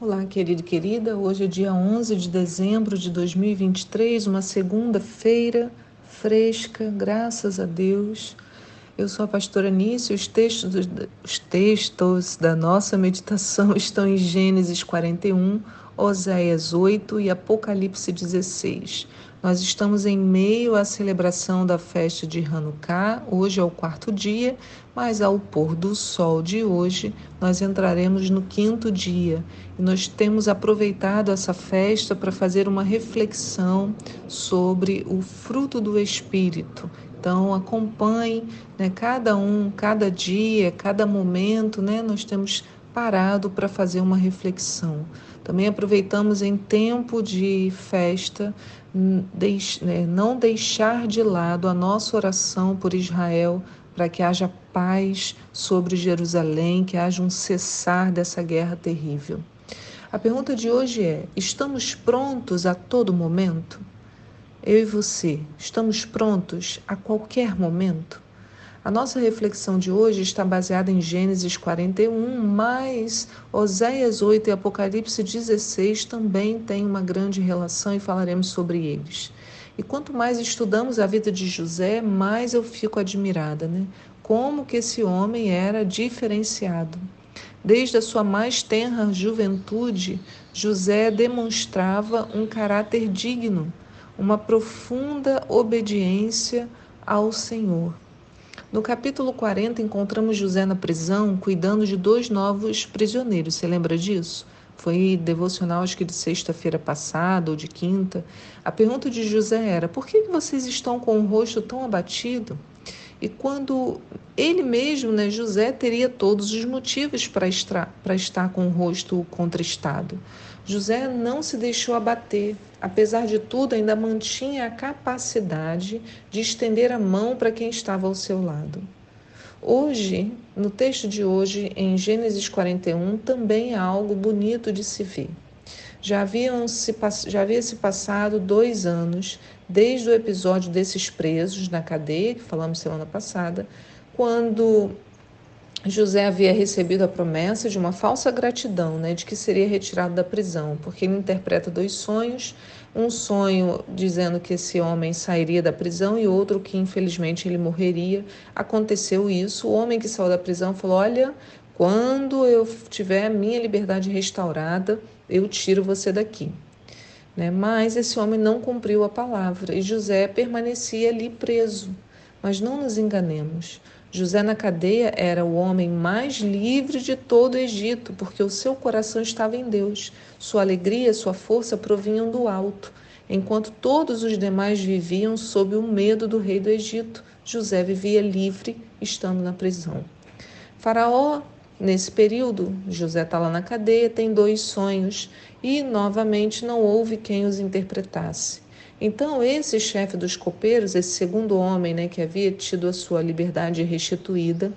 Olá, querido e querida. Hoje é dia 11 de dezembro de 2023, uma segunda-feira fresca, graças a Deus. Eu sou a pastora Nícia. Os textos, os textos da nossa meditação estão em Gênesis 41, Oséias 8 e Apocalipse 16. Nós estamos em meio à celebração da festa de Hanukkah. Hoje é o quarto dia, mas ao pôr do sol de hoje, nós entraremos no quinto dia. E nós temos aproveitado essa festa para fazer uma reflexão sobre o fruto do Espírito. Então, acompanhe né, cada um, cada dia, cada momento, né, nós temos parado para fazer uma reflexão. Também aproveitamos em tempo de festa né, não deixar de lado a nossa oração por Israel para que haja paz sobre Jerusalém, que haja um cessar dessa guerra terrível. A pergunta de hoje é: estamos prontos a todo momento? Eu e você, estamos prontos a qualquer momento? A nossa reflexão de hoje está baseada em Gênesis 41, mas Oséias 8 e Apocalipse 16 também têm uma grande relação e falaremos sobre eles. E quanto mais estudamos a vida de José, mais eu fico admirada, né? Como que esse homem era diferenciado. Desde a sua mais tenra juventude, José demonstrava um caráter digno, uma profunda obediência ao Senhor. No capítulo 40, encontramos José na prisão, cuidando de dois novos prisioneiros. Você lembra disso? Foi devocional, acho que de sexta-feira passada ou de quinta. A pergunta de José era: por que vocês estão com o rosto tão abatido? E quando ele mesmo, né, José, teria todos os motivos para estar, estar com o rosto contristado. José não se deixou abater. Apesar de tudo, ainda mantinha a capacidade de estender a mão para quem estava ao seu lado. Hoje, no texto de hoje, em Gênesis 41, também há algo bonito de se ver. Já, haviam se, já havia se passado dois anos desde o episódio desses presos na cadeia, que falamos semana passada, quando José havia recebido a promessa de uma falsa gratidão, né, de que seria retirado da prisão, porque ele interpreta dois sonhos, um sonho dizendo que esse homem sairia da prisão e outro que infelizmente ele morreria. Aconteceu isso. O homem que saiu da prisão falou: "Olha, quando eu tiver a minha liberdade restaurada, eu tiro você daqui". Né? Mas esse homem não cumpriu a palavra e José permanecia ali preso. Mas não nos enganemos. José na cadeia era o homem mais livre de todo o Egito, porque o seu coração estava em Deus. Sua alegria, sua força provinham do alto. Enquanto todos os demais viviam sob o medo do rei do Egito, José vivia livre, estando na prisão. Faraó, nesse período, José está lá na cadeia, tem dois sonhos e novamente não houve quem os interpretasse. Então, esse chefe dos copeiros, esse segundo homem né, que havia tido a sua liberdade restituída,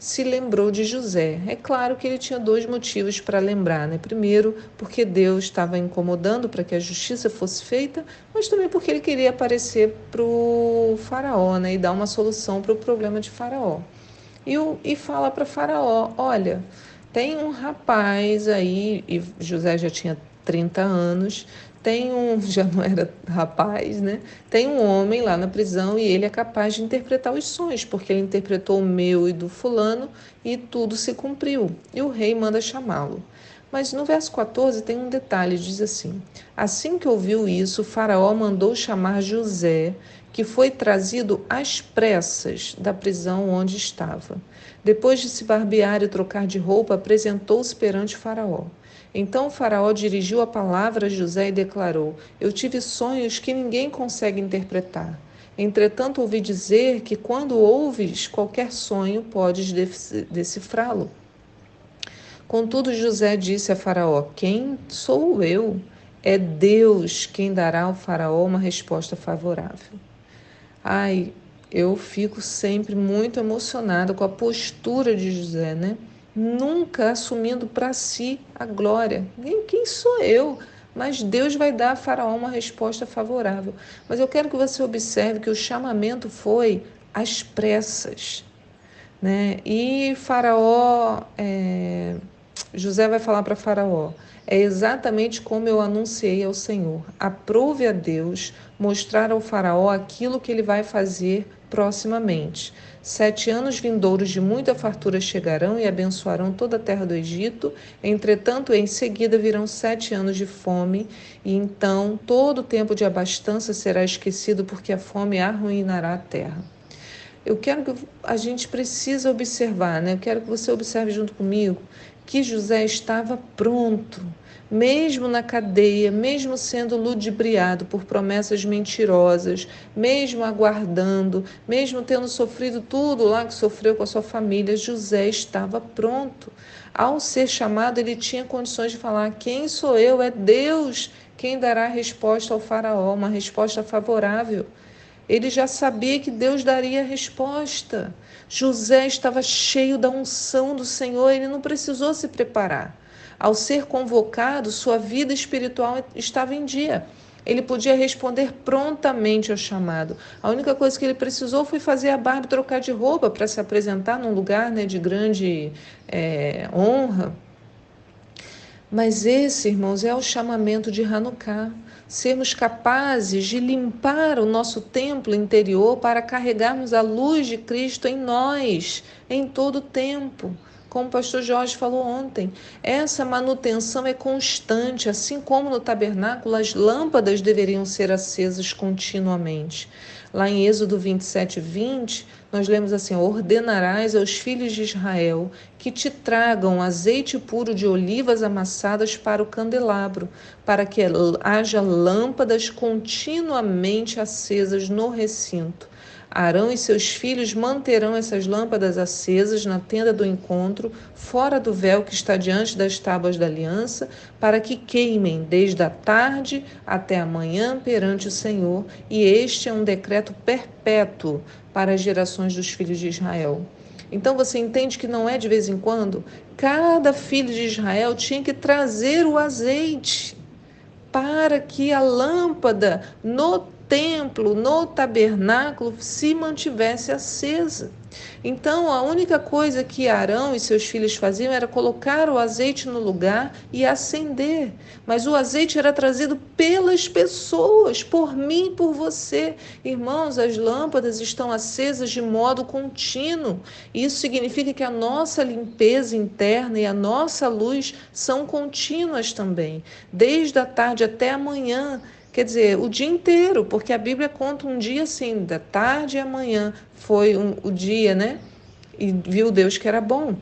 se lembrou de José. É claro que ele tinha dois motivos para lembrar, né? Primeiro, porque Deus estava incomodando para que a justiça fosse feita, mas também porque ele queria aparecer para o faraó, né? E dar uma solução para o problema de faraó. E, o, e fala para faraó, olha, tem um rapaz aí, e José já tinha 30 anos, tem um, já não era rapaz, né? Tem um homem lá na prisão e ele é capaz de interpretar os sonhos, porque ele interpretou o meu e do fulano e tudo se cumpriu. E o rei manda chamá-lo. Mas no verso 14 tem um detalhe, diz assim: Assim que ouviu isso, Faraó mandou chamar José, que foi trazido às pressas da prisão onde estava. Depois de se barbear e trocar de roupa, apresentou-se perante Faraó. Então o Faraó dirigiu a palavra a José e declarou: Eu tive sonhos que ninguém consegue interpretar. Entretanto, ouvi dizer que quando ouves qualquer sonho, podes decifrá-lo. Contudo, José disse a Faraó: Quem sou eu? É Deus quem dará ao Faraó uma resposta favorável. Ai, eu fico sempre muito emocionada com a postura de José, né? nunca assumindo para si a glória. Quem sou eu? Mas Deus vai dar a Faraó uma resposta favorável. Mas eu quero que você observe que o chamamento foi às pressas. Né? E Faraó é, José vai falar para Faraó: é exatamente como eu anunciei ao Senhor. Aprove a Deus mostrar ao Faraó aquilo que ele vai fazer proximamente. Sete anos vindouros de muita fartura chegarão e abençoarão toda a terra do Egito. Entretanto, em seguida virão sete anos de fome, e então todo o tempo de abastança será esquecido, porque a fome arruinará a terra. Eu quero que a gente precisa observar, né? Eu quero que você observe junto comigo que José estava pronto mesmo na cadeia, mesmo sendo ludibriado por promessas mentirosas, mesmo aguardando, mesmo tendo sofrido tudo lá que sofreu com a sua família, José estava pronto. Ao ser chamado, ele tinha condições de falar: Quem sou eu? É Deus quem dará resposta ao Faraó, uma resposta favorável. Ele já sabia que Deus daria a resposta. José estava cheio da unção do Senhor, ele não precisou se preparar. Ao ser convocado, sua vida espiritual estava em dia. Ele podia responder prontamente ao chamado. A única coisa que ele precisou foi fazer a barba trocar de roupa para se apresentar num lugar né, de grande é, honra. Mas esse, irmãos, é o chamamento de Hanukkah. Sermos capazes de limpar o nosso templo interior para carregarmos a luz de Cristo em nós, em todo o tempo como o pastor Jorge falou ontem, essa manutenção é constante, assim como no tabernáculo as lâmpadas deveriam ser acesas continuamente. Lá em Êxodo 27, 20, nós lemos assim: Ordenarás aos filhos de Israel que te tragam azeite puro de olivas amassadas para o candelabro, para que haja lâmpadas continuamente acesas no recinto. Arão e seus filhos manterão essas lâmpadas acesas na tenda do encontro, fora do véu que está diante das tábuas da aliança, para que queimem desde a tarde até a manhã perante o Senhor, e este é um decreto perpétuo para as gerações dos filhos de Israel. Então você entende que não é de vez em quando? Cada filho de Israel tinha que trazer o azeite para que a lâmpada no templo, no tabernáculo, se mantivesse acesa. Então, a única coisa que Arão e seus filhos faziam era colocar o azeite no lugar e acender. Mas o azeite era trazido pelas pessoas, por mim por você. Irmãos, as lâmpadas estão acesas de modo contínuo. Isso significa que a nossa limpeza interna e a nossa luz são contínuas também, desde a tarde até a manhã. Quer dizer, o dia inteiro, porque a Bíblia conta um dia assim, da tarde e amanhã foi um, o dia, né? E viu Deus que era bom.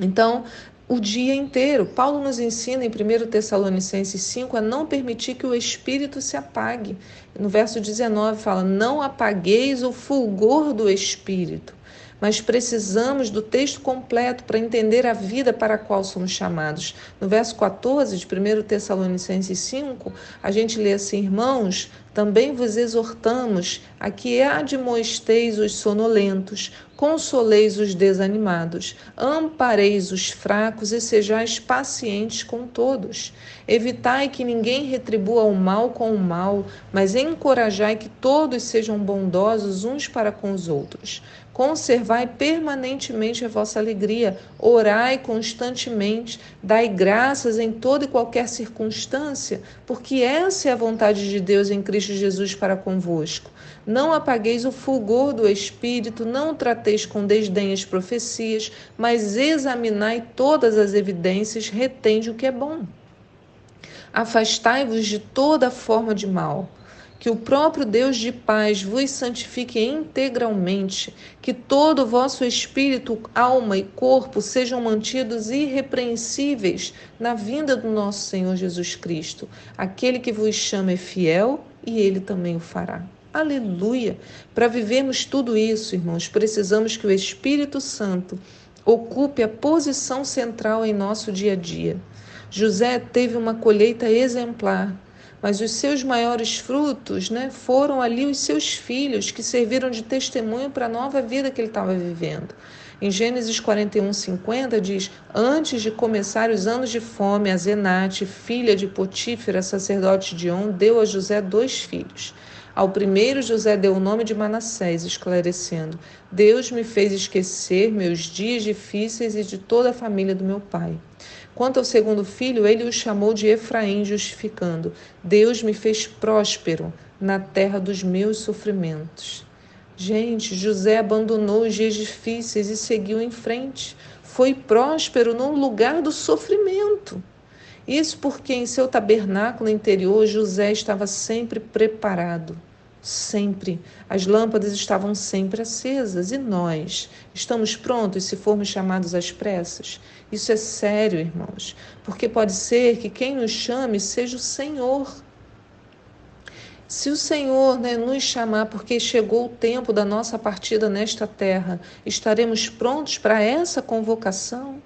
Então, o dia inteiro. Paulo nos ensina em 1 Tessalonicenses 5 a não permitir que o espírito se apague. No verso 19 fala: Não apagueis o fulgor do espírito mas precisamos do texto completo para entender a vida para a qual somos chamados. No verso 14 de 1 Tessalonicenses 5, a gente lê assim: Irmãos, também vos exortamos a que admoesteis os sonolentos, consoleis os desanimados, ampareis os fracos e sejais pacientes com todos. Evitai que ninguém retribua o mal com o mal, mas encorajai que todos sejam bondosos uns para com os outros. Conservai permanentemente a vossa alegria, orai constantemente, dai graças em toda e qualquer circunstância, porque essa é a vontade de Deus em Cristo Jesus para convosco. Não apagueis o fulgor do Espírito, não trateis com desdém as profecias, mas examinai todas as evidências, retende o que é bom. Afastai-vos de toda forma de mal que o próprio Deus de paz vos santifique integralmente, que todo o vosso espírito, alma e corpo sejam mantidos irrepreensíveis na vinda do nosso Senhor Jesus Cristo. Aquele que vos chama é fiel e ele também o fará. Aleluia! Para vivermos tudo isso, irmãos, precisamos que o Espírito Santo ocupe a posição central em nosso dia a dia. José teve uma colheita exemplar mas os seus maiores frutos né, foram ali os seus filhos, que serviram de testemunho para a nova vida que ele estava vivendo. Em Gênesis 41, 50 diz: Antes de começar os anos de fome, a Zenate, filha de Potífera, sacerdote de On, deu a José dois filhos. Ao primeiro, José deu o nome de Manassés, esclarecendo: Deus me fez esquecer meus dias difíceis e de toda a família do meu pai. Quanto ao segundo filho, ele o chamou de Efraim, justificando: Deus me fez próspero na terra dos meus sofrimentos. Gente, José abandonou os dias difíceis e seguiu em frente. Foi próspero no lugar do sofrimento. Isso porque em seu tabernáculo interior José estava sempre preparado. Sempre. As lâmpadas estavam sempre acesas. E nós? Estamos prontos se formos chamados às pressas? Isso é sério, irmãos. Porque pode ser que quem nos chame seja o Senhor. Se o Senhor né, nos chamar, porque chegou o tempo da nossa partida nesta terra, estaremos prontos para essa convocação?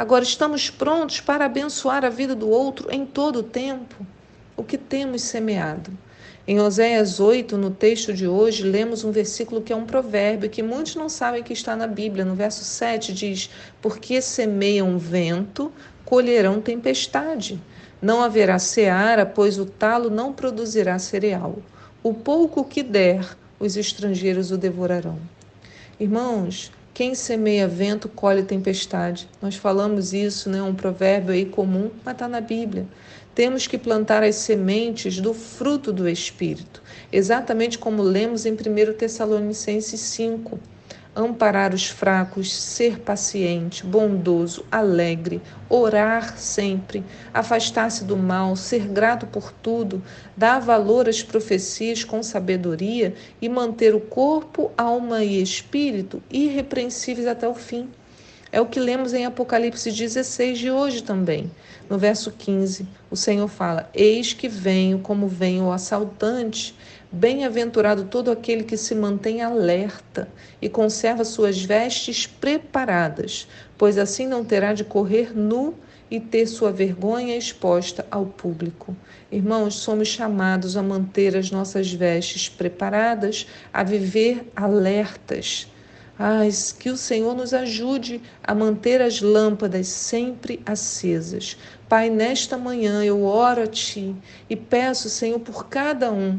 Agora, estamos prontos para abençoar a vida do outro em todo o tempo? O que temos semeado? Em Oséias 8, no texto de hoje, lemos um versículo que é um provérbio que muitos não sabem que está na Bíblia. No verso 7 diz: Porque semeiam vento, colherão tempestade. Não haverá seara, pois o talo não produzirá cereal. O pouco que der, os estrangeiros o devorarão. Irmãos, quem semeia vento colhe tempestade. Nós falamos isso, né? Um provérbio aí comum, mas está na Bíblia. Temos que plantar as sementes do fruto do Espírito, exatamente como lemos em 1 Tessalonicenses 5 amparar os fracos, ser paciente, bondoso, alegre, orar sempre, afastar-se do mal, ser grato por tudo, dar valor às profecias com sabedoria e manter o corpo, alma e espírito irrepreensíveis até o fim. É o que lemos em Apocalipse 16 de hoje também. No verso 15, o Senhor fala: Eis que venho como vem o assaltante. Bem-aventurado todo aquele que se mantém alerta e conserva suas vestes preparadas, pois assim não terá de correr nu e ter sua vergonha exposta ao público. Irmãos, somos chamados a manter as nossas vestes preparadas, a viver alertas. Ah, que o Senhor nos ajude a manter as lâmpadas sempre acesas. Pai, nesta manhã eu oro a Ti e peço, Senhor, por cada um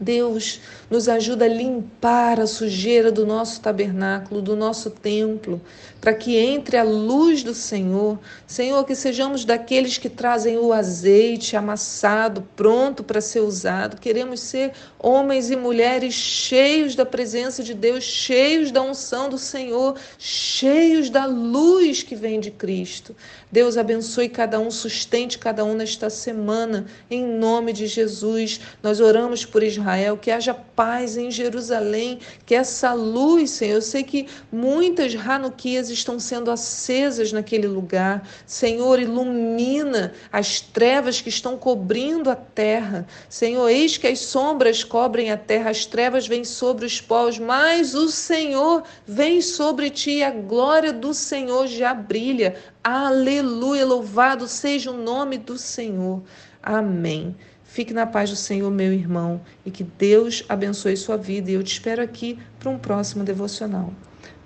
Deus nos ajuda a limpar a sujeira do nosso tabernáculo, do nosso templo, para que entre a luz do Senhor. Senhor, que sejamos daqueles que trazem o azeite amassado, pronto para ser usado. Queremos ser homens e mulheres cheios da presença de Deus, cheios da unção do Senhor, cheios da luz que vem de Cristo. Deus abençoe cada um, sustente cada um nesta semana, em nome de Jesus. Nós oramos por Israel, que haja paz em Jerusalém, que essa luz, Senhor, eu sei que muitas Hanukias estão sendo acesas naquele lugar. Senhor, ilumina as trevas que estão cobrindo a terra. Senhor, eis que as sombras cobrem a terra, as trevas vêm sobre os povos, mas o Senhor vem sobre ti e a glória do Senhor já brilha. Aleluia, louvado seja o nome do Senhor. Amém. Fique na paz do Senhor, meu irmão, e que Deus abençoe sua vida. E eu te espero aqui para um próximo devocional.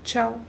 Tchau.